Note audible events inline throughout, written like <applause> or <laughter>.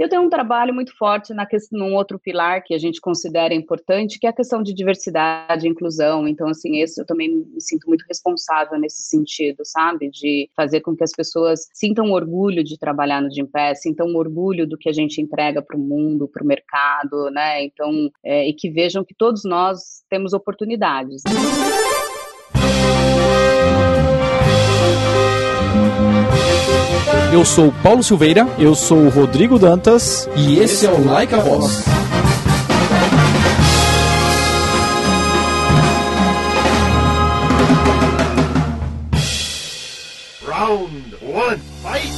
Eu tenho um trabalho muito forte na questão, num outro pilar que a gente considera importante, que é a questão de diversidade e inclusão. Então, assim, esse eu também me sinto muito responsável nesse sentido, sabe? De fazer com que as pessoas sintam orgulho de trabalhar no Gimpass, sintam orgulho do que a gente entrega para o mundo, para o mercado, né? Então, é, e que vejam que todos nós temos oportunidades. Eu sou Paulo Silveira, eu sou o Rodrigo Dantas e esse é o Like a Voz. Round 1, fight!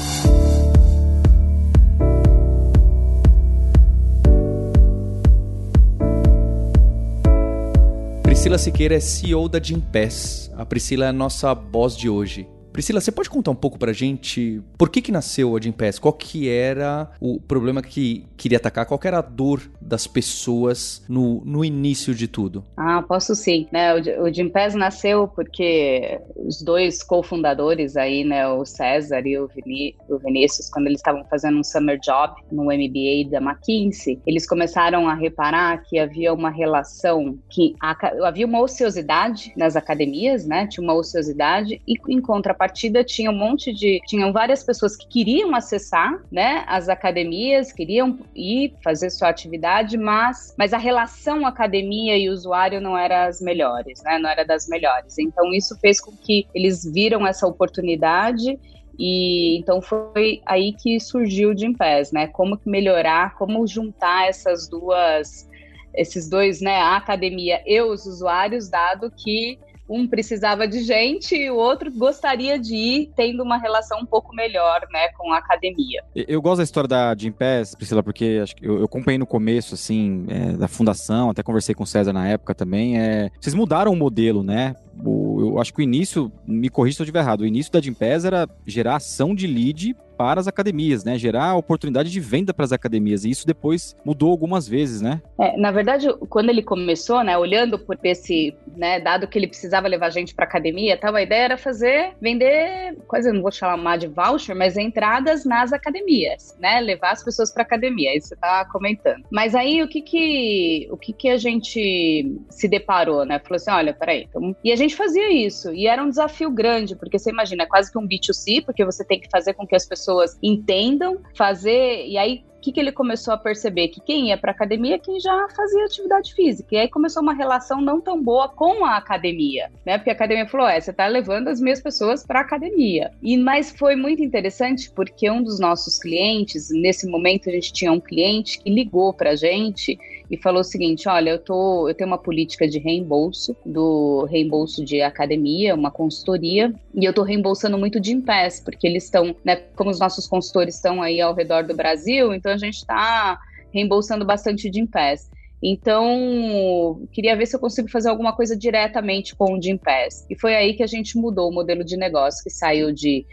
Priscila Siqueira é CEO da Gimpass. A Priscila é a nossa boss de hoje. Priscila, você pode contar um pouco pra gente por que que nasceu a Gimpass? Qual que era o problema que queria atacar? Qual que era a dor das pessoas no, no início de tudo? Ah, posso sim. Né, o, o Gimpass nasceu porque os dois cofundadores aí, né, o César e o, Viní, o Vinícius, quando eles estavam fazendo um summer job no MBA da McKinsey, eles começaram a reparar que havia uma relação, que havia uma ociosidade nas academias, né, tinha uma ociosidade e em contrapartida contrapartida tinha um monte de. Tinham várias pessoas que queriam acessar né, as academias, queriam ir fazer sua atividade, mas, mas a relação academia e usuário não era as melhores, né? Não era das melhores. Então, isso fez com que eles viram essa oportunidade e então foi aí que surgiu o Gympass, né? Como melhorar, como juntar essas duas, esses dois, né? A academia e os usuários, dado que um precisava de gente e o outro gostaria de ir tendo uma relação um pouco melhor, né, com a academia. Eu gosto da história da Jim Pass, Priscila, porque acho que eu, eu acompanhei no começo, assim, é, da fundação, até conversei com o César na época também. É, vocês mudaram o modelo, né? O, eu acho que o início, me corrija se eu estiver errado, o início da Gimpass era gerar ação de lead para as academias, né? Gerar oportunidade de venda para as academias. E isso depois mudou algumas vezes, né? É, na verdade, quando ele começou, né, olhando por esse, né, dado que ele precisava levar gente para academia, tal, a ideia era fazer, vender, quase não vou chamar de voucher, mas entradas nas academias, né? Levar as pessoas para academia. Isso você tá comentando. Mas aí o que que o que que a gente se deparou, né? Falou assim, olha, peraí, então... e a gente fazia isso e era um desafio grande, porque você imagina, é quase que um B2C, porque você tem que fazer com que as pessoas pessoas entendam, fazer, e aí que, que ele começou a perceber? Que quem ia para academia é quem já fazia atividade física. E aí começou uma relação não tão boa com a academia, né? Porque a academia falou: é, você está levando as minhas pessoas para academia. E mas foi muito interessante porque um dos nossos clientes, nesse momento a gente tinha um cliente que ligou para a gente e falou o seguinte: olha, eu tô, eu tenho uma política de reembolso do reembolso de academia, uma consultoria, e eu tô reembolsando muito de Impass, porque eles estão, né, como os nossos consultores estão aí ao redor do Brasil, então a gente está reembolsando bastante de Impass. Então, queria ver se eu consigo fazer alguma coisa diretamente com o Jim Pass. E foi aí que a gente mudou o modelo de negócio, que saiu de,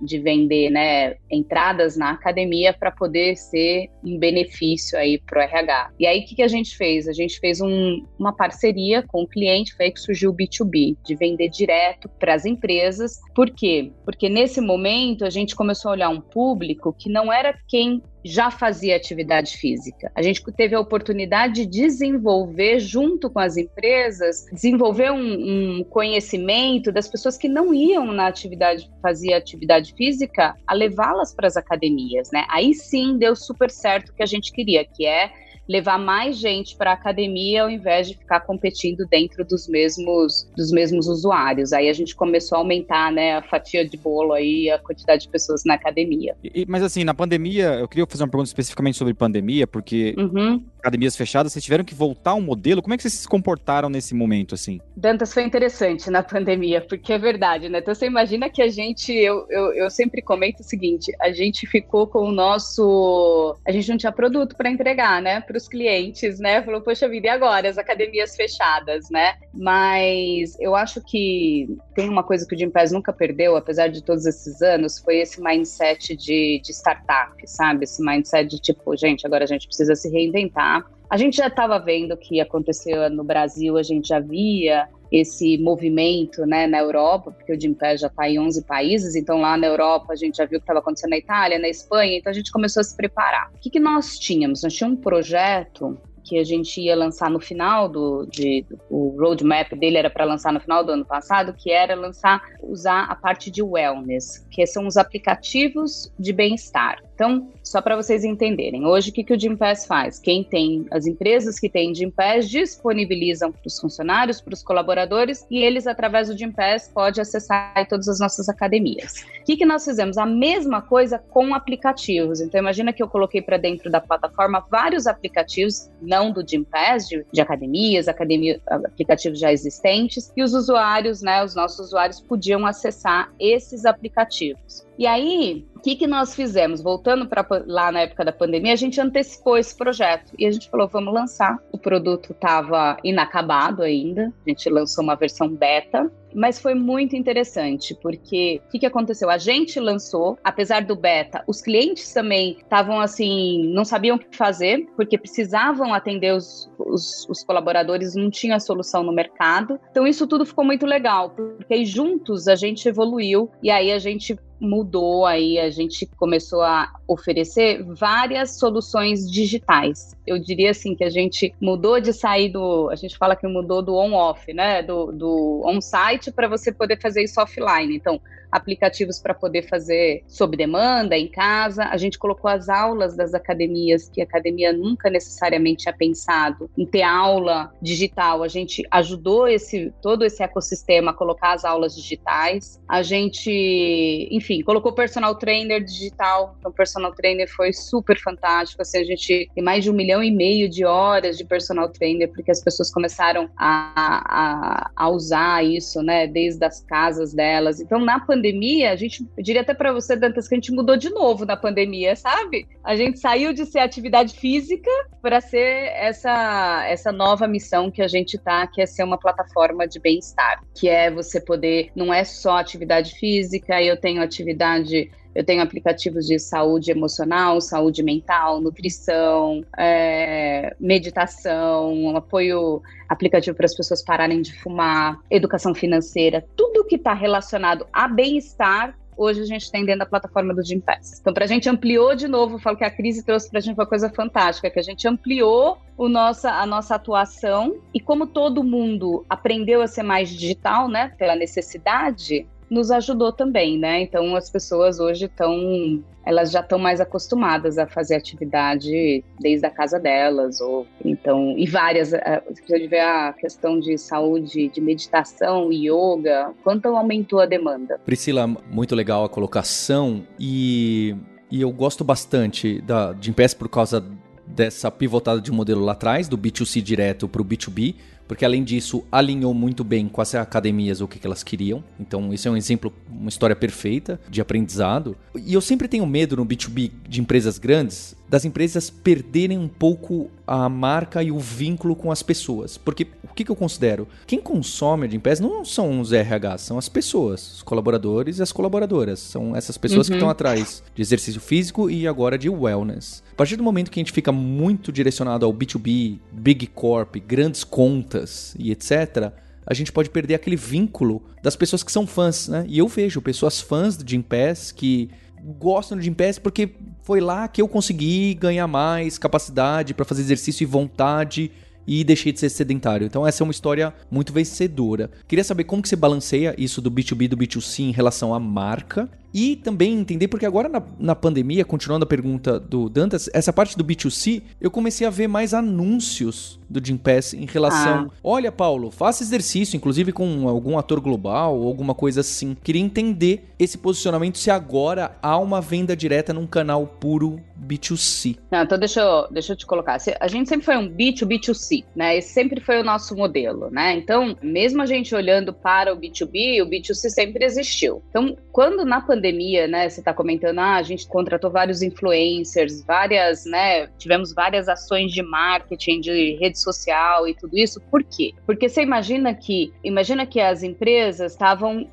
de vender né, entradas na academia para poder ser um benefício aí para o RH. E aí, o que, que a gente fez? A gente fez um, uma parceria com o cliente, foi aí que surgiu o B2B, de vender direto para as empresas. Por quê? Porque nesse momento a gente começou a olhar um público que não era quem já fazia atividade física. A gente teve a oportunidade de desenvolver, junto com as empresas, desenvolver um, um conhecimento das pessoas que não iam na atividade, fazia atividade física, a levá-las para as academias, né? Aí sim deu super certo o que a gente queria, que é levar mais gente para a academia ao invés de ficar competindo dentro dos mesmos dos mesmos usuários. Aí a gente começou a aumentar, né, a fatia de bolo aí, a quantidade de pessoas na academia. E, mas assim, na pandemia, eu queria fazer uma pergunta especificamente sobre pandemia, porque uhum. academias fechadas, vocês tiveram que voltar ao modelo. Como é que vocês se comportaram nesse momento, assim? Dantas foi interessante na <laughs> pandemia, porque é verdade, né? Então você imagina que a gente, eu, eu, eu sempre comento o seguinte, a gente ficou com o nosso, a gente não tinha produto para entregar, né? Para os clientes, né? Falou, poxa vida, e agora? As academias fechadas, né? Mas eu acho que tem uma coisa que o Jim Pass nunca perdeu, apesar de todos esses anos, foi esse mindset de, de startup, sabe? Esse mindset de tipo, gente, agora a gente precisa se reinventar A gente já estava vendo que aconteceu no Brasil, a gente já via esse movimento né, na Europa, porque o Gimpass já está em 11 países, então lá na Europa a gente já viu o que estava acontecendo na Itália, na Espanha, então a gente começou a se preparar. O que, que nós tínhamos? Nós tínhamos um projeto que a gente ia lançar no final do de, o roadmap dele era para lançar no final do ano passado, que era lançar usar a parte de wellness, que são os aplicativos de bem-estar. Então, só para vocês entenderem, hoje o que, que o Gympass faz? Quem tem, as empresas que têm Gympass disponibilizam para os funcionários, para os colaboradores, e eles, através do Gympass, podem acessar todas as nossas academias. O que, que nós fizemos? A mesma coisa com aplicativos. Então, imagina que eu coloquei para dentro da plataforma vários aplicativos, não do Gympass, de, de academias, academia, aplicativos já existentes, e os usuários, né, os nossos usuários podiam acessar esses aplicativos. E aí, o que, que nós fizemos? Voltando para lá na época da pandemia, a gente antecipou esse projeto e a gente falou: vamos lançar. O produto estava inacabado ainda, a gente lançou uma versão beta mas foi muito interessante, porque o que, que aconteceu? A gente lançou, apesar do beta, os clientes também estavam assim, não sabiam o que fazer, porque precisavam atender os, os, os, colaboradores, não tinha solução no mercado. Então, isso tudo ficou muito legal, porque juntos a gente evoluiu e aí a gente mudou aí, a gente começou a oferecer várias soluções digitais. Eu diria assim que a gente mudou de sair do, a gente fala que mudou do on-off, né, do, do on-site para você poder fazer isso offline. Então, aplicativos para poder fazer sob demanda em casa. A gente colocou as aulas das academias, que a academia nunca necessariamente tinha pensado em ter aula digital. A gente ajudou esse todo esse ecossistema a colocar as aulas digitais. A gente, enfim, colocou personal trainer digital. Então, personal trainer foi super fantástico. Assim, a gente tem mais de um milhão e meio de horas de personal trainer, porque as pessoas começaram a, a, a usar isso, né, desde as casas delas. Então, na pandemia, pandemia, a gente, eu diria até para você, Dantas, que a gente mudou de novo na pandemia, sabe? A gente saiu de ser atividade física para ser essa, essa nova missão que a gente tá, que é ser uma plataforma de bem-estar, que é você poder, não é só atividade física, eu tenho atividade eu tenho aplicativos de saúde emocional, saúde mental, nutrição, é, meditação, apoio aplicativo para as pessoas pararem de fumar, educação financeira, tudo que está relacionado a bem-estar hoje a gente tem dentro da plataforma do Gympass. Então, para a gente ampliou de novo, eu falo que a crise trouxe para a gente uma coisa fantástica, que a gente ampliou o nossa, a nossa atuação e como todo mundo aprendeu a ser mais digital, né, pela necessidade, nos ajudou também, né? Então as pessoas hoje estão, elas já estão mais acostumadas a fazer atividade desde a casa delas, ou então, e várias, eh, você precisa ver a questão de saúde, de meditação, yoga, quanto aumentou a demanda. Priscila, muito legal a colocação e, e eu gosto bastante da, Impeço por causa dessa pivotada de modelo lá atrás, do B2C direto para o B2B, porque além disso alinhou muito bem com as academias o que, elas queriam. Então isso é um exemplo, uma história perfeita de aprendizado. E eu sempre tenho medo no B2B de empresas grandes das empresas perderem um pouco a marca e o vínculo com as pessoas. Porque o que, que eu considero? Quem consome a Gympass não são os RH, são as pessoas, os colaboradores e as colaboradoras. São essas pessoas uhum. que estão atrás de exercício físico e agora de wellness. A partir do momento que a gente fica muito direcionado ao B2B, Big Corp, grandes contas e etc., a gente pode perder aquele vínculo das pessoas que são fãs, né? E eu vejo pessoas fãs do Gympass que gostam do Gympass porque foi lá que eu consegui ganhar mais capacidade para fazer exercício e vontade e deixei de ser sedentário. Então essa é uma história muito vencedora. Queria saber como que você balanceia isso do B2B e do B2C em relação à marca e também entender, porque agora na, na pandemia, continuando a pergunta do Dantas, essa parte do B2C, eu comecei a ver mais anúncios do Jim Pass em relação. Ah. Olha, Paulo, faça exercício, inclusive com algum ator global ou alguma coisa assim. Queria entender esse posicionamento se agora há uma venda direta num canal puro B2C. Não, então deixa eu, deixa eu te colocar. A gente sempre foi um B2B2C, né? Esse sempre foi o nosso modelo, né? Então, mesmo a gente olhando para o B2B, o B2C sempre existiu. Então, quando na pandemia né? Você está comentando, ah, a gente contratou vários influencers, várias, né? Tivemos várias ações de marketing, de rede social e tudo isso. Por quê? Porque você imagina que, imagina que as empresas estavam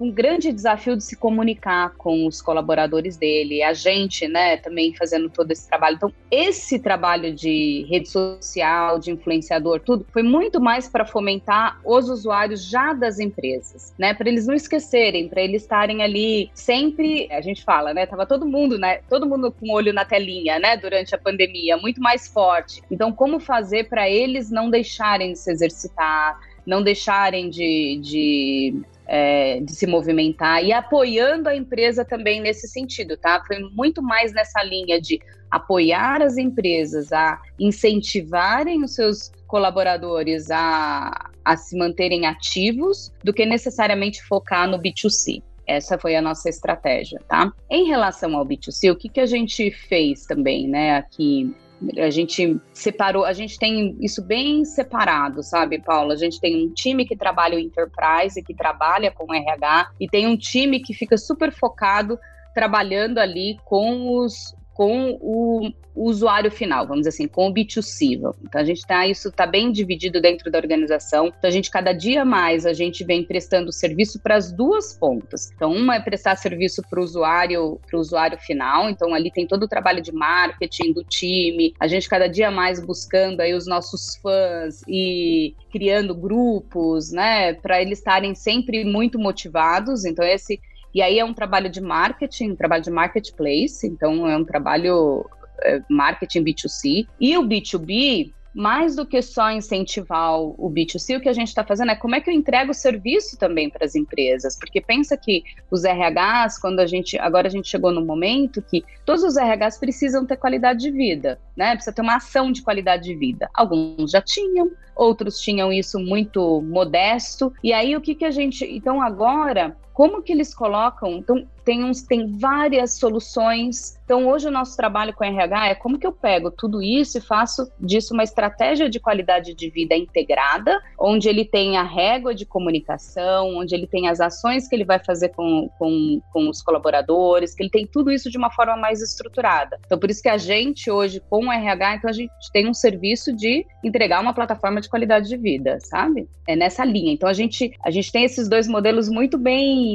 um grande desafio de se comunicar com os colaboradores dele, a gente, né, também fazendo todo esse trabalho. Então, esse trabalho de rede social, de influenciador, tudo, foi muito mais para fomentar os usuários já das empresas, né, para eles não esquecerem, para eles estarem ali sempre, a gente fala, né, tava todo mundo, né, todo mundo com o olho na telinha, né, durante a pandemia, muito mais forte. Então, como fazer para eles não deixarem de se exercitar, não deixarem de, de é, de se movimentar e apoiando a empresa também nesse sentido, tá? Foi muito mais nessa linha de apoiar as empresas a incentivarem os seus colaboradores a, a se manterem ativos do que necessariamente focar no B2C. Essa foi a nossa estratégia, tá? Em relação ao B2C, o que, que a gente fez também, né, aqui a gente separou, a gente tem isso bem separado, sabe, Paula? A gente tem um time que trabalha o enterprise, que trabalha com RH, e tem um time que fica super focado trabalhando ali com os com o, usuário final, vamos dizer assim, com o B2C. Então a gente tá, isso está bem dividido dentro da organização. Então a gente, cada dia mais, a gente vem prestando serviço para as duas pontas. Então, uma é prestar serviço para o usuário, para o usuário final. Então, ali tem todo o trabalho de marketing do time. A gente cada dia mais buscando aí os nossos fãs e criando grupos, né, para eles estarem sempre muito motivados. Então, esse e aí é um trabalho de marketing, um trabalho de marketplace, então é um trabalho é, marketing B2C. E o B2B, mais do que só incentivar o B2C, o que a gente está fazendo é como é que eu entrego o serviço também para as empresas, porque pensa que os RHs, quando a gente, agora a gente chegou no momento que todos os RHs precisam ter qualidade de vida, né? Precisa ter uma ação de qualidade de vida. Alguns já tinham, outros tinham isso muito modesto. E aí o que que a gente, então agora como que eles colocam? Então, tem, uns, tem várias soluções. Então, hoje o nosso trabalho com RH é como que eu pego tudo isso e faço disso uma estratégia de qualidade de vida integrada, onde ele tem a régua de comunicação, onde ele tem as ações que ele vai fazer com, com, com os colaboradores, que ele tem tudo isso de uma forma mais estruturada. Então, por isso que a gente hoje, com o RH, então a gente tem um serviço de entregar uma plataforma de qualidade de vida, sabe? É nessa linha. Então, a gente, a gente tem esses dois modelos muito bem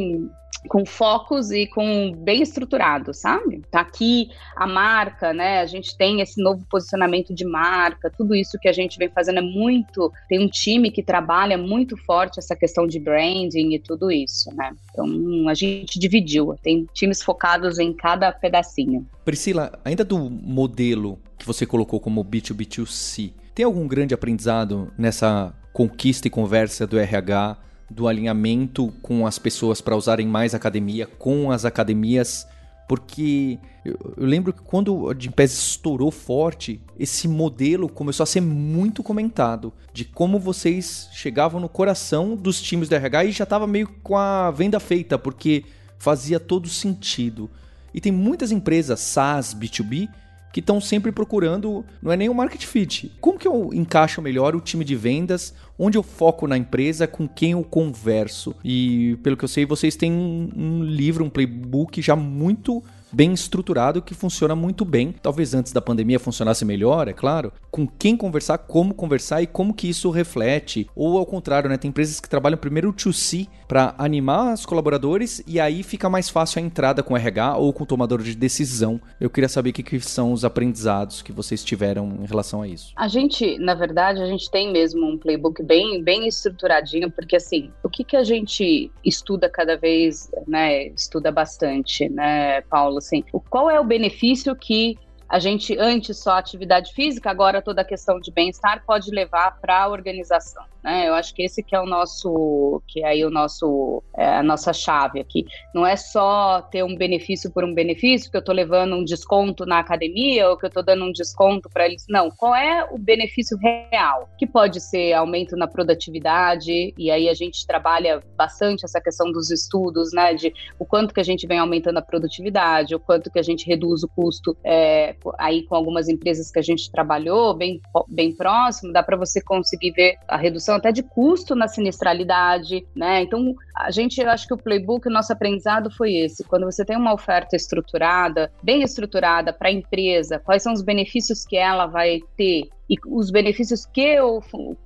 com focos e com bem estruturado, sabe? Tá aqui a marca, né? A gente tem esse novo posicionamento de marca, tudo isso que a gente vem fazendo é muito. Tem um time que trabalha muito forte essa questão de branding e tudo isso, né? Então a gente dividiu, tem times focados em cada pedacinho. Priscila, ainda do modelo que você colocou como B2B2C, tem algum grande aprendizado nessa conquista e conversa do RH? Do alinhamento com as pessoas para usarem mais academia, com as academias, porque eu, eu lembro que quando a Gympass estourou forte, esse modelo começou a ser muito comentado, de como vocês chegavam no coração dos times do RH e já estava meio com a venda feita, porque fazia todo sentido. E tem muitas empresas SaaS, B2B, que estão sempre procurando, não é nem o market fit. Como que eu encaixo melhor o time de vendas? Onde eu foco na empresa? Com quem eu converso? E pelo que eu sei, vocês têm um, um livro, um playbook já muito bem estruturado que funciona muito bem. Talvez antes da pandemia funcionasse melhor, é claro. Com quem conversar, como conversar e como que isso reflete. Ou ao contrário, né? Tem empresas que trabalham primeiro o to see para animar os colaboradores e aí fica mais fácil a entrada com RH ou com o tomador de decisão. Eu queria saber o que, que são os aprendizados que vocês tiveram em relação a isso. A gente, na verdade, a gente tem mesmo um playbook bem, bem estruturadinho, porque assim, o que, que a gente estuda cada vez, né? Estuda bastante, né, Paulo? assim, o, qual é o benefício que a gente, antes só atividade física, agora toda a questão de bem-estar pode levar para a organização. Né? Eu acho que esse que é o nosso, que é aí o nosso, é a nossa chave aqui. Não é só ter um benefício por um benefício, que eu estou levando um desconto na academia ou que eu estou dando um desconto para eles. Não, qual é o benefício real? Que pode ser aumento na produtividade, e aí a gente trabalha bastante essa questão dos estudos, né? De o quanto que a gente vem aumentando a produtividade, o quanto que a gente reduz o custo é, aí com algumas empresas que a gente trabalhou, bem, bem próximo, dá para você conseguir ver a redução até de custo na sinistralidade, né? Então, a gente, eu acho que o playbook, o nosso aprendizado foi esse. Quando você tem uma oferta estruturada, bem estruturada para a empresa, quais são os benefícios que ela vai ter e os benefícios que o,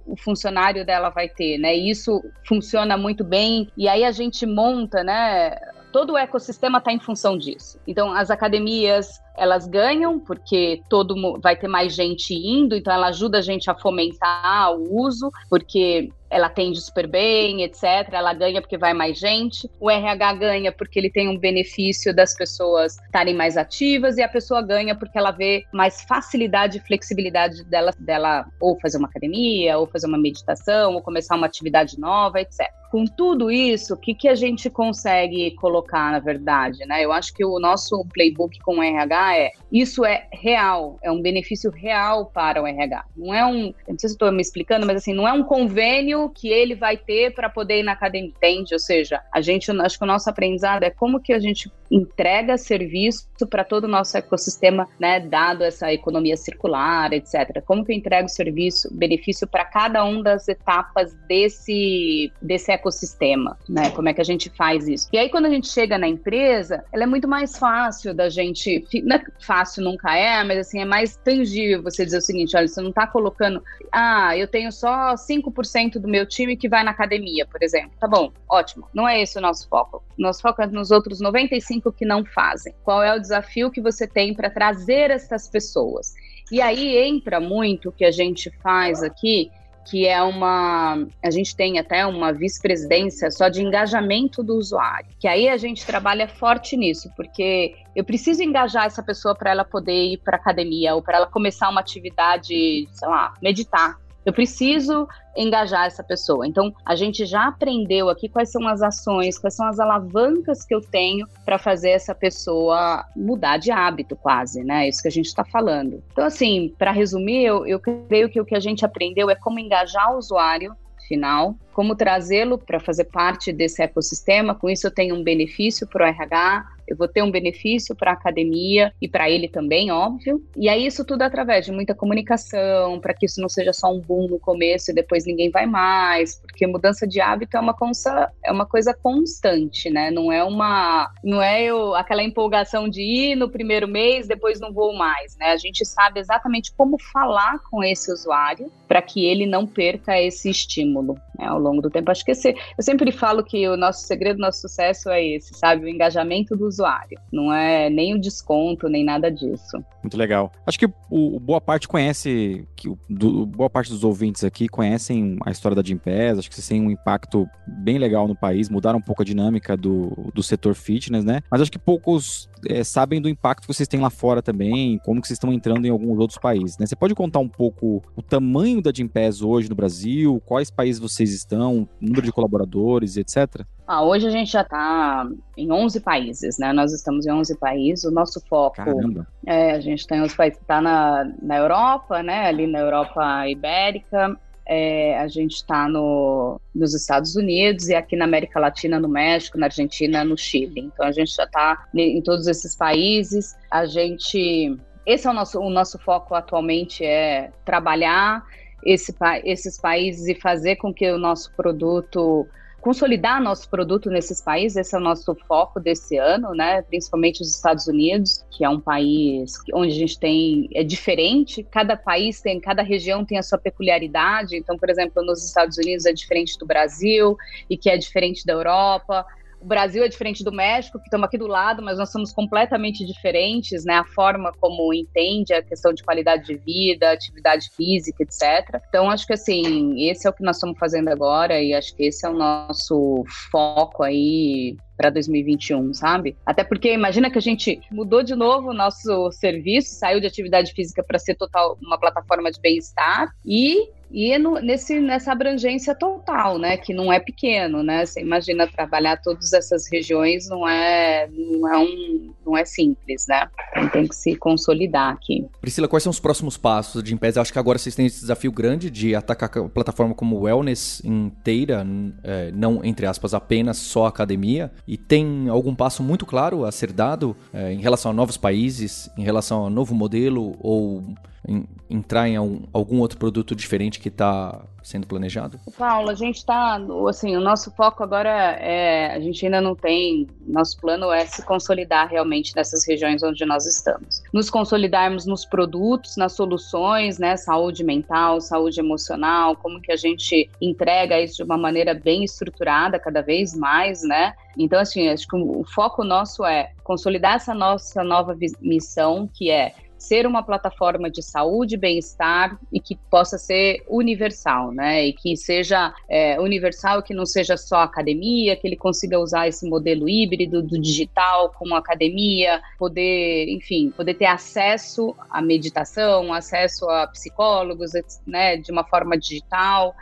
o, funcionário dela vai ter, né? E isso funciona muito bem. E aí a gente monta, né? Todo o ecossistema está em função disso. Então, as academias, elas ganham porque todo vai ter mais gente indo, então ela ajuda a gente a fomentar o uso, porque ela atende super bem, etc. Ela ganha porque vai mais gente. O RH ganha porque ele tem um benefício das pessoas estarem mais ativas e a pessoa ganha porque ela vê mais facilidade e flexibilidade dela, dela ou fazer uma academia, ou fazer uma meditação, ou começar uma atividade nova, etc. Com tudo isso, o que, que a gente consegue colocar, na verdade? Né? Eu acho que o nosso playbook com o RH é isso é real, é um benefício real para o RH. Não é um, não sei se estou me explicando, mas assim, não é um convênio que ele vai ter para poder ir na academia, entende? Ou seja, a gente, acho que o nosso aprendizado é como que a gente entrega serviço para todo o nosso ecossistema, né, dado essa economia circular, etc. Como que eu entrego serviço, benefício para cada uma das etapas desse, desse ecossistema, né? Como é que a gente faz isso? E aí, quando a gente chega na empresa, ela é muito mais fácil da gente. Não é fácil nunca é, mas assim, é mais tangível você dizer o seguinte: olha, você não está colocando. Ah, eu tenho só 5% do meu time que vai na academia, por exemplo. Tá bom, ótimo. Não é esse o nosso foco. Nosso foco é nos outros 95 que não fazem. Qual é o desafio que você tem para trazer essas pessoas? E aí entra muito o que a gente faz aqui, que é uma. A gente tem até uma vice-presidência só de engajamento do usuário. Que aí a gente trabalha forte nisso, porque eu preciso engajar essa pessoa para ela poder ir para academia ou para ela começar uma atividade, sei lá, meditar eu preciso engajar essa pessoa. Então, a gente já aprendeu aqui quais são as ações, quais são as alavancas que eu tenho para fazer essa pessoa mudar de hábito, quase, né? Isso que a gente está falando. Então, assim, para resumir, eu, eu creio que o que a gente aprendeu é como engajar o usuário final, como trazê-lo para fazer parte desse ecossistema. Com isso, eu tenho um benefício para o RH, eu vou ter um benefício para a academia e para ele também, óbvio. E aí isso tudo através de muita comunicação, para que isso não seja só um boom no começo e depois ninguém vai mais, porque mudança de hábito é uma, consa, é uma coisa constante, né? Não é uma, não é eu, aquela empolgação de ir no primeiro mês, depois não vou mais, né? A gente sabe exatamente como falar com esse usuário para que ele não perca esse estímulo né, ao longo do tempo. Que esse, eu sempre falo que o nosso segredo do nosso sucesso é esse, sabe? O engajamento do usuário. Não é nem o desconto, nem nada disso. Muito legal. Acho que o, o boa parte conhece, que o, do, boa parte dos ouvintes aqui conhecem a história da Gimpass, acho que vocês têm um impacto bem legal no país, mudaram um pouco a dinâmica do, do setor fitness, né? Mas acho que poucos é, sabem do impacto que vocês têm lá fora também, como que vocês estão entrando em alguns outros países, né? Você pode contar um pouco o tamanho da Gimpass hoje no Brasil, quais países vocês estão, número de colaboradores, etc? Ah, hoje a gente já está em 11 países, né? Nós estamos em 11 países. O nosso foco Caramba. é a gente tem os países está na, na Europa, né? Ali na Europa Ibérica. É, a gente está no, nos Estados Unidos e aqui na América Latina, no México, na Argentina, no Chile. Então a gente já está em todos esses países. A gente, esse é o nosso, o nosso foco atualmente é trabalhar esse, esses países e fazer com que o nosso produto consolidar nosso produto nesses países, esse é o nosso foco desse ano, né? Principalmente os Estados Unidos, que é um país onde a gente tem é diferente, cada país tem, cada região tem a sua peculiaridade. Então, por exemplo, nos Estados Unidos é diferente do Brasil e que é diferente da Europa o Brasil é diferente do México, que estamos aqui do lado, mas nós somos completamente diferentes, né? A forma como entende a questão de qualidade de vida, atividade física, etc. Então, acho que assim, esse é o que nós estamos fazendo agora e acho que esse é o nosso foco aí para 2021, sabe? Até porque imagina que a gente mudou de novo o nosso serviço, saiu de atividade física para ser total uma plataforma de bem-estar e e no, nesse, nessa abrangência total, né, que não é pequeno, né, você imagina trabalhar todas essas regiões não é, não é, um, não é simples, né, então tem que se consolidar aqui. Priscila, quais são os próximos passos de Gimpass? Acho que agora vocês têm esse desafio grande de atacar a plataforma como wellness inteira, é, não, entre aspas, apenas só academia, e tem algum passo muito claro a ser dado é, em relação a novos países, em relação a novo modelo ou em, entrar em algum, algum outro produto diferente que está sendo planejado? Paulo, a gente está, assim, o nosso foco agora é, a gente ainda não tem, nosso plano é se consolidar realmente nessas regiões onde nós estamos. Nos consolidarmos nos produtos, nas soluções, né, saúde mental, saúde emocional, como que a gente entrega isso de uma maneira bem estruturada cada vez mais, né? Então, assim, acho que o foco nosso é consolidar essa nossa nova missão, que é ser uma plataforma de saúde bem-estar e que possa ser universal, né? E que seja é, universal, que não seja só academia, que ele consiga usar esse modelo híbrido do digital com academia, poder, enfim, poder ter acesso à meditação, acesso a psicólogos, né? De uma forma digital.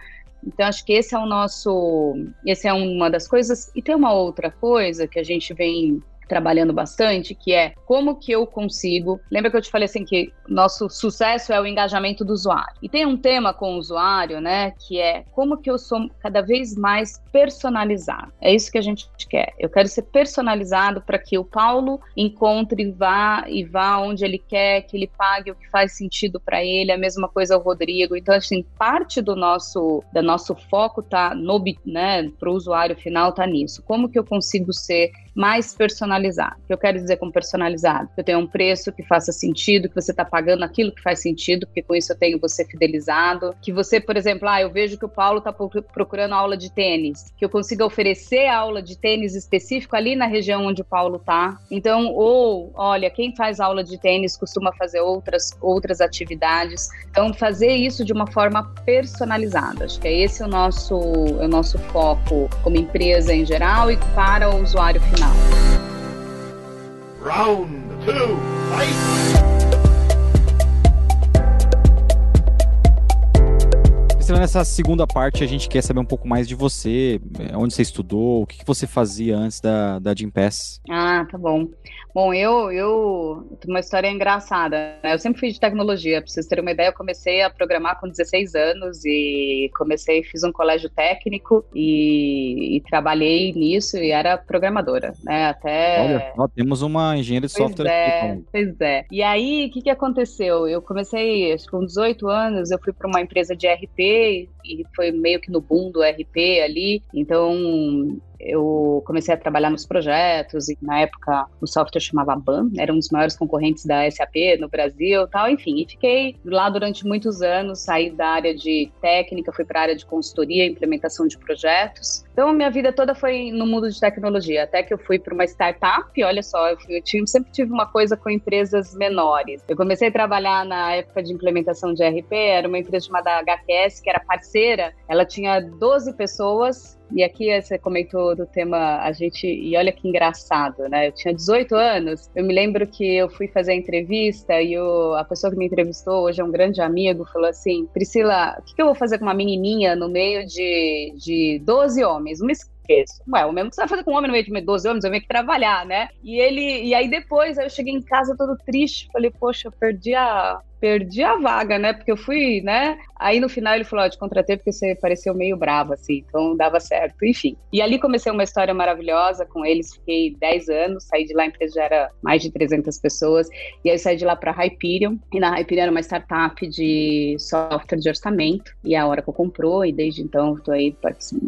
Então, acho que esse é o nosso. Esse é uma das coisas. E tem uma outra coisa que a gente vem trabalhando bastante, que é como que eu consigo. Lembra que eu te falei assim que nosso sucesso é o engajamento do usuário. E tem um tema com o usuário, né, que é como que eu sou cada vez mais personalizado. É isso que a gente quer. Eu quero ser personalizado para que o Paulo encontre e vá e vá onde ele quer, que ele pague o que faz sentido para ele. A mesma coisa o Rodrigo. Então assim, parte do nosso do nosso foco tá no, né, para o usuário final tá nisso. Como que eu consigo ser mais personalizado. O que eu quero dizer com personalizado? Eu tenho um preço que faça sentido, que você está pagando aquilo que faz sentido, porque com isso eu tenho você fidelizado. Que você, por exemplo, ah, eu vejo que o Paulo está procurando aula de tênis, que eu consiga oferecer aula de tênis específico ali na região onde o Paulo está. Então, ou, olha, quem faz aula de tênis costuma fazer outras, outras atividades. Então, fazer isso de uma forma personalizada. Acho que é esse o nosso, é o nosso foco como empresa em geral e para o usuário final. Round two, fight! Nessa segunda parte, a gente quer saber um pouco mais de você, é, onde você estudou, o que você fazia antes da, da Gimpass. Ah, tá bom. Bom, eu, eu tenho uma história engraçada. Né? Eu sempre fui de tecnologia. Pra vocês terem uma ideia, eu comecei a programar com 16 anos e comecei, fiz um colégio técnico e, e trabalhei nisso e era programadora, né? Até. Olha, ó, temos uma engenheira de pois software é, aqui. Então. Pois é. E aí, o que, que aconteceu? Eu comecei, acho que com 18 anos, eu fui para uma empresa de RP day e foi meio que no boom do RP ali. Então, eu comecei a trabalhar nos projetos e na época o software chamava BAN, era um dos maiores concorrentes da SAP no Brasil, tal, enfim, e fiquei lá durante muitos anos, saí da área de técnica, fui para a área de consultoria, implementação de projetos. Então minha vida toda foi no mundo de tecnologia, até que eu fui para uma startup, e olha só, eu, fui, eu sempre tive uma coisa com empresas menores. Eu comecei a trabalhar na época de implementação de RP, era uma empresa chamada HQS, que era parceira, ela tinha 12 pessoas e aqui você comentou do tema a gente e olha que engraçado, né? Eu tinha 18 anos. Eu me lembro que eu fui fazer a entrevista e o, a pessoa que me entrevistou hoje é um grande amigo, falou assim: "Priscila, o que, que eu vou fazer com uma menininha no meio de, de 12 homens? Uma esqueço. Ué, o mesmo que você vai fazer com um homem no meio de 12 anos, eu venho que trabalhar, né? E ele, e aí depois eu cheguei em casa todo triste, falei, poxa, eu perdi a, perdi a vaga, né? Porque eu fui, né? Aí no final ele falou: Ó, te contratei porque você pareceu meio bravo, assim, então dava certo, enfim. E ali comecei uma história maravilhosa com eles, fiquei 10 anos, saí de lá, a empresa já era mais de 300 pessoas, e aí saí de lá para Hyperion, e na Hyperion era uma startup de software de orçamento, e a Oracle comprou, e desde então estou aí,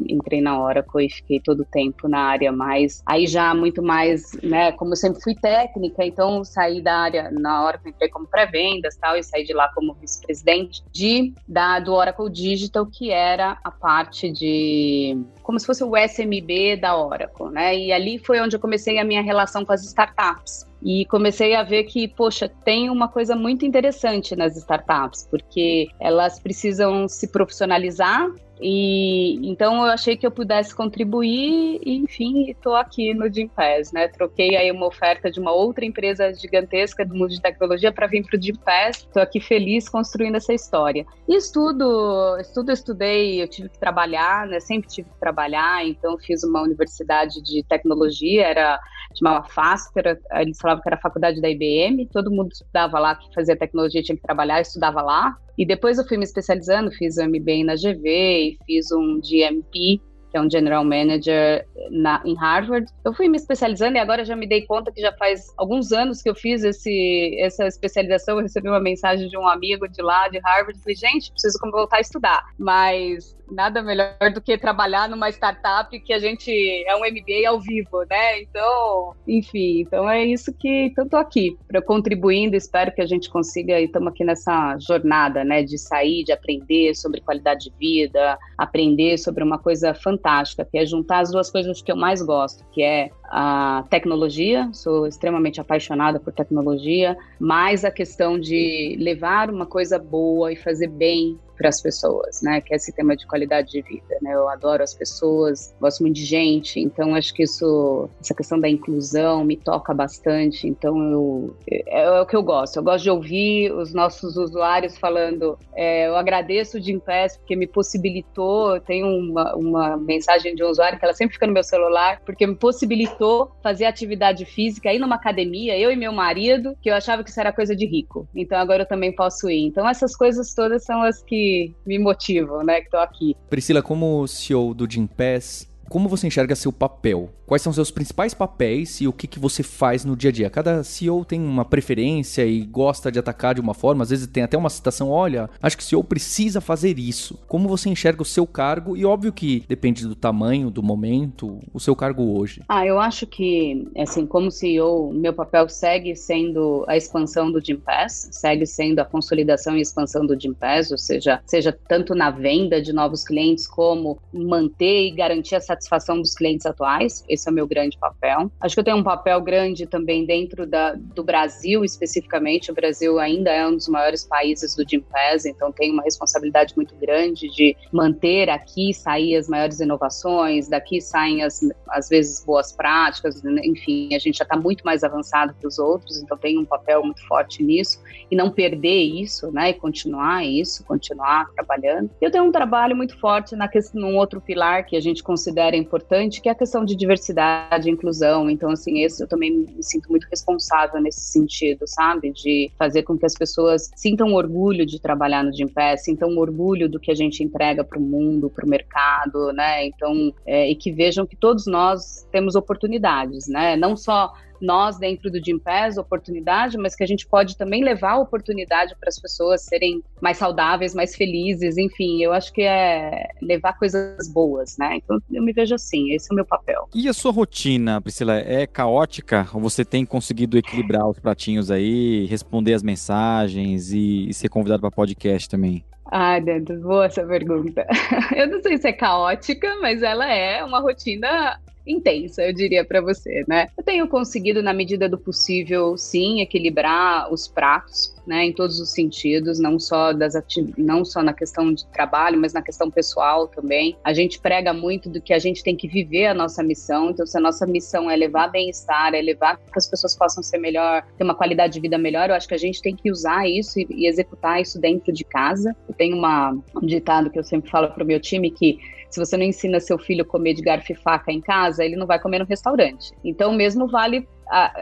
entrei na Oracle e fiquei todo o tempo na área mais, aí já muito mais, né? Como eu sempre fui técnica, então saí da área, na Oracle entrei como pré-vendas tal, e saí de lá como vice-presidente de da do Oracle Digital, que era a parte de como se fosse o SMB da Oracle, né? E ali foi onde eu comecei a minha relação com as startups. E comecei a ver que, poxa, tem uma coisa muito interessante nas startups, porque elas precisam se profissionalizar e então eu achei que eu pudesse contribuir e, enfim, estou aqui no Gimpass, né? Troquei aí uma oferta de uma outra empresa gigantesca do mundo de tecnologia para vir para o Gimpass. Estou aqui feliz construindo essa história. E estudo, estudo, estudei, eu tive que trabalhar, né? Sempre tive que trabalhar, então fiz uma universidade de tecnologia, era chamava FASTER, eles falavam que era a faculdade da IBM, todo mundo estudava lá, que fazia tecnologia tinha que trabalhar, estudava lá. E depois eu fui me especializando, fiz um MBA na GV, fiz um GMP, que é um General Manager na, em Harvard. Eu fui me especializando e agora já me dei conta que já faz alguns anos que eu fiz esse, essa especialização. Eu recebi uma mensagem de um amigo de lá, de Harvard, e falei, gente, preciso voltar a estudar. Mas nada melhor do que trabalhar numa startup que a gente é um MBA ao vivo, né? Então, enfim, então é isso que eu tô aqui, para contribuindo, espero que a gente consiga estamos aqui nessa jornada, né, de sair, de aprender sobre qualidade de vida, aprender sobre uma coisa fantástica, que é juntar as duas coisas que eu mais gosto, que é a tecnologia, sou extremamente apaixonada por tecnologia, mais a questão de levar uma coisa boa e fazer bem para as pessoas, né? Que é esse tema de qualidade de vida, né? Eu adoro as pessoas, gosto muito de gente, então acho que isso, essa questão da inclusão me toca bastante. Então eu é, é o que eu gosto. Eu gosto de ouvir os nossos usuários falando. É, eu agradeço o Gimpass porque me possibilitou. Tenho uma, uma mensagem de um usuário que ela sempre fica no meu celular porque me possibilitou fazer atividade física, ir numa academia, eu e meu marido, que eu achava que isso era coisa de rico. Então agora eu também posso ir. Então essas coisas todas são as que me, motivam, né? Que estou aqui. Priscila, como CEO do Gimpass, como você enxerga seu papel? Quais são seus principais papéis e o que, que você faz no dia a dia? Cada CEO tem uma preferência e gosta de atacar de uma forma, às vezes tem até uma citação, olha, acho que o CEO precisa fazer isso. Como você enxerga o seu cargo? E óbvio que depende do tamanho, do momento, o seu cargo hoje. Ah, eu acho que, assim, como CEO, meu papel segue sendo a expansão do Gimpass, segue sendo a consolidação e expansão do Gimpass, ou seja, seja tanto na venda de novos clientes como manter e garantir a satisfação dos clientes atuais. Esse é o meu grande papel. Acho que eu tenho um papel grande também dentro da, do Brasil, especificamente. O Brasil ainda é um dos maiores países do Gimpass, então tem uma responsabilidade muito grande de manter aqui, sair as maiores inovações, daqui saem as, às vezes, boas práticas, enfim, a gente já está muito mais avançado que os outros, então tem um papel muito forte nisso, e não perder isso, né, e continuar isso, continuar trabalhando. Eu tenho um trabalho muito forte na questão, num outro pilar que a gente considera considera importante, que é a questão de diversidade e inclusão. Então, assim, esse eu também me sinto muito responsável nesse sentido, sabe? De fazer com que as pessoas sintam orgulho de trabalhar no Gimpass, sintam orgulho do que a gente entrega para o mundo, para o mercado, né? Então, é, e que vejam que todos nós temos oportunidades, né? Não só nós dentro do Gimpass oportunidade, mas que a gente pode também levar a oportunidade para as pessoas serem mais saudáveis, mais felizes, enfim, eu acho que é levar coisas boas, né? Então eu me vejo assim, esse é o meu papel. E a sua rotina, Priscila, é caótica ou você tem conseguido equilibrar os pratinhos aí, responder as mensagens e, e ser convidado para podcast também? Ai, Dantas, boa essa pergunta. <laughs> Eu não sei se é caótica, mas ela é uma rotina intensa, eu diria para você, né? Eu tenho conseguido, na medida do possível, sim, equilibrar os pratos, né, em todos os sentidos, não só das não só na questão de trabalho, mas na questão pessoal também. A gente prega muito do que a gente tem que viver a nossa missão. Então, se a nossa missão é levar bem-estar, é levar que as pessoas possam ser melhor, ter uma qualidade de vida melhor, eu acho que a gente tem que usar isso e, e executar isso dentro de casa. Eu tenho uma, um ditado que eu sempre falo para o meu time que se você não ensina seu filho a comer de garfo e faca em casa, ele não vai comer no restaurante. Então, mesmo vale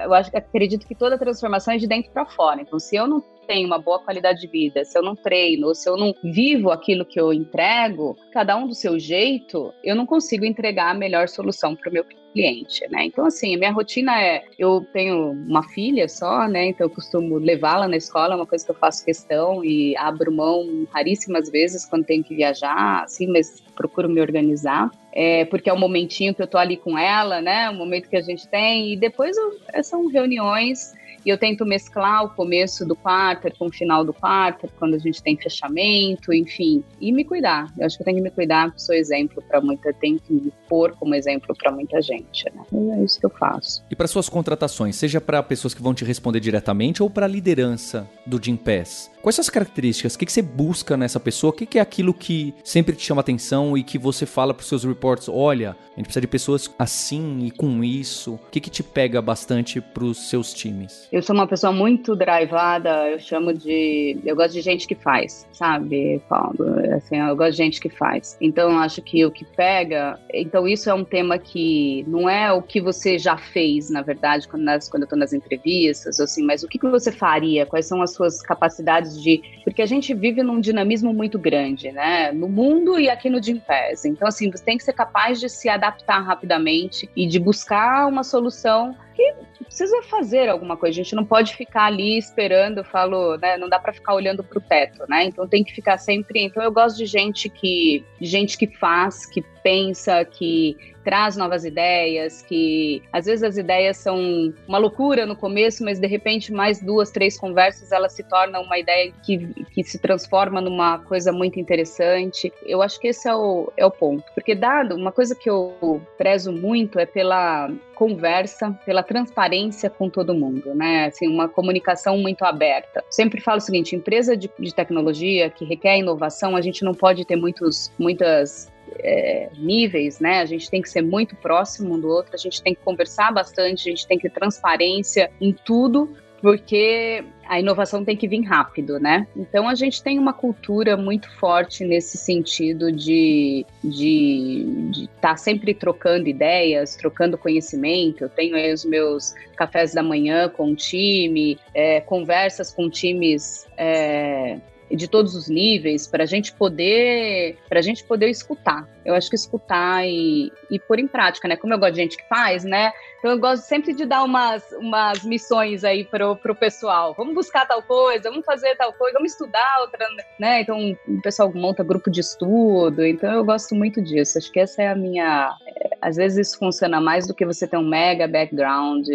eu acho, acredito que toda transformação é de dentro para fora. Então, se eu não tenho uma boa qualidade de vida, se eu não treino, se eu não vivo aquilo que eu entrego, cada um do seu jeito, eu não consigo entregar a melhor solução para o meu cliente, né? Então, assim, a minha rotina é: eu tenho uma filha só, né? Então, eu costumo levá-la na escola, é uma coisa que eu faço questão e abro mão raríssimas vezes quando tenho que viajar, assim, mas procuro me organizar. É, porque é o momentinho que eu tô ali com ela, né? O momento que a gente tem, e depois eu, são reuniões e eu tento mesclar o começo do quarter com o final do quarter, quando a gente tem fechamento, enfim, e me cuidar. Eu acho que eu tenho que me cuidar, sou exemplo para muita, tenho que me pôr como exemplo para muita gente, né? E é isso que eu faço. E para suas contratações, seja para pessoas que vão te responder diretamente ou para a liderança do Jim Pass, quais são as características? O que, você busca nessa pessoa? O que, que é aquilo que sempre te chama atenção e que você fala para os seus reports? Olha, a gente precisa de pessoas assim e com isso. O que, que te pega bastante para os seus times? Eu sou uma pessoa muito drivada, eu chamo de. Eu gosto de gente que faz, sabe, Paulo? Assim, eu gosto de gente que faz. Então, eu acho que o que pega. Então, isso é um tema que não é o que você já fez, na verdade, quando, nas, quando eu estou nas entrevistas, assim, mas o que, que você faria? Quais são as suas capacidades de. Porque a gente vive num dinamismo muito grande, né? No mundo e aqui no Gimpass. Então, assim, você tem que ser capaz de se adaptar rapidamente e de buscar uma solução que precisa fazer alguma coisa. A gente não pode ficar ali esperando, falo, né? Não dá para ficar olhando para o teto, né? Então tem que ficar sempre. Então eu gosto de gente que, de gente que faz, que pensa, que traz novas ideias, que às vezes as ideias são uma loucura no começo, mas de repente mais duas, três conversas ela se torna uma ideia que, que se transforma numa coisa muito interessante. Eu acho que esse é o, é o ponto. Porque dado, uma coisa que eu prezo muito é pela conversa, pela transparência com todo mundo, né? Assim, uma comunicação muito aberta. Sempre falo o seguinte: empresa de, de tecnologia que requer inovação, a gente não pode ter muitos, muitas é, níveis, né? A gente tem que ser muito próximo um do outro, a gente tem que conversar bastante, a gente tem que ter transparência em tudo, porque a inovação tem que vir rápido, né? Então a gente tem uma cultura muito forte nesse sentido de estar de, de tá sempre trocando ideias, trocando conhecimento. Eu tenho aí os meus cafés da manhã com o time, é, conversas com times. É, de todos os níveis para a gente poder para a gente poder escutar eu acho que escutar e, e pôr em prática né como eu gosto de gente que faz né então eu gosto sempre de dar umas, umas missões aí pro, pro pessoal. Vamos buscar tal coisa, vamos fazer tal coisa, vamos estudar outra, né? Então o pessoal monta grupo de estudo. Então eu gosto muito disso. Acho que essa é a minha. É, às vezes isso funciona mais do que você ter um mega background,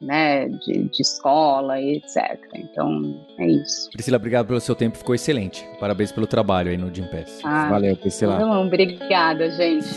né? De, de escola e etc. Então é isso. Priscila, obrigado pelo seu tempo, ficou excelente. Parabéns pelo trabalho aí no Gimpass. Ah, Valeu, Priscila. Então, obrigada, gente.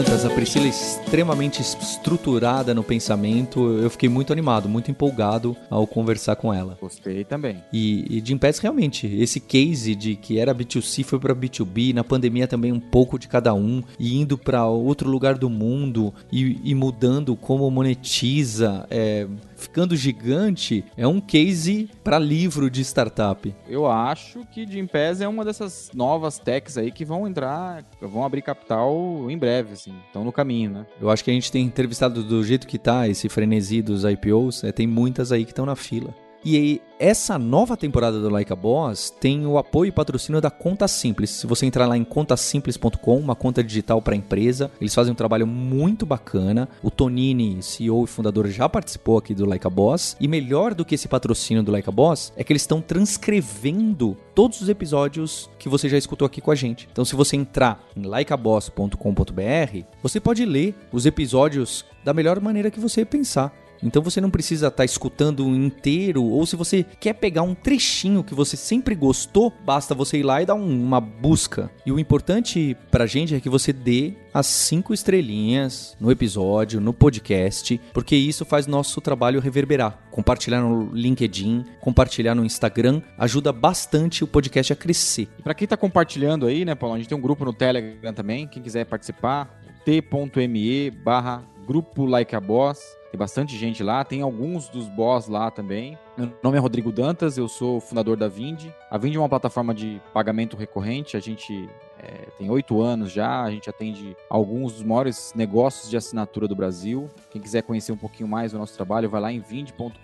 Dantas, a Priscila é extremamente estruturada no pensamento. Eu fiquei muito animado, muito empolgado ao conversar com ela. Gostei também. E, e Jim Pass, realmente, esse case de que era B2C foi para B2B, na pandemia também um pouco de cada um, e indo para outro lugar do mundo e, e mudando como monetiza, é, ficando gigante, é um case para livro de startup. Eu acho que Gimpass é uma dessas novas techs aí que vão entrar, vão abrir capital em breve, assim. Estão no caminho, né? Eu acho que a gente tem entrevistado do jeito que tá, esse frenesi dos IPOs, é, tem muitas aí que estão na fila. E essa nova temporada do Like a Boss tem o apoio e patrocínio da Conta Simples. Se você entrar lá em contasimples.com, uma conta digital para empresa, eles fazem um trabalho muito bacana. O Tonini, CEO e fundador, já participou aqui do Like a Boss. E melhor do que esse patrocínio do Like a Boss é que eles estão transcrevendo todos os episódios que você já escutou aqui com a gente. Então, se você entrar em likeaboss.com.br, você pode ler os episódios da melhor maneira que você pensar. Então você não precisa estar tá escutando inteiro, ou se você quer pegar um trechinho que você sempre gostou, basta você ir lá e dar um, uma busca. E o importante pra gente é que você dê as cinco estrelinhas no episódio, no podcast, porque isso faz nosso trabalho reverberar. Compartilhar no LinkedIn, compartilhar no Instagram, ajuda bastante o podcast a crescer. E pra quem tá compartilhando aí, né, Paulo, a gente tem um grupo no Telegram também, quem quiser participar, t.me barra grupo like a boss. Tem bastante gente lá, tem alguns dos boss lá também. Meu nome é Rodrigo Dantas, eu sou fundador da Vind. A Vind é uma plataforma de pagamento recorrente, a gente é, tem oito anos já, a gente atende alguns dos maiores negócios de assinatura do Brasil. Quem quiser conhecer um pouquinho mais do nosso trabalho, vai lá em vind.com.br.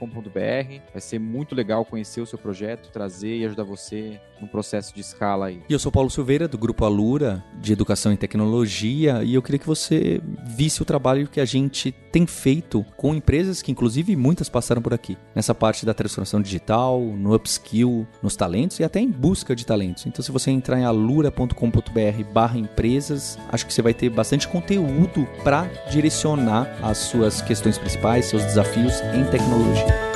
Vai ser muito legal conhecer o seu projeto, trazer e ajudar você no processo de escala aí. E eu sou Paulo Silveira, do Grupo Alura, de Educação e Tecnologia, e eu queria que você visse o trabalho que a gente tem feito com empresas que, inclusive, muitas passaram por aqui, nessa parte da transformação digital, no upskill, nos talentos e até em busca de talentos. Então, se você entrar em alura.com.br, barra empresas. Acho que você vai ter bastante conteúdo para direcionar as suas questões principais, seus desafios em tecnologia.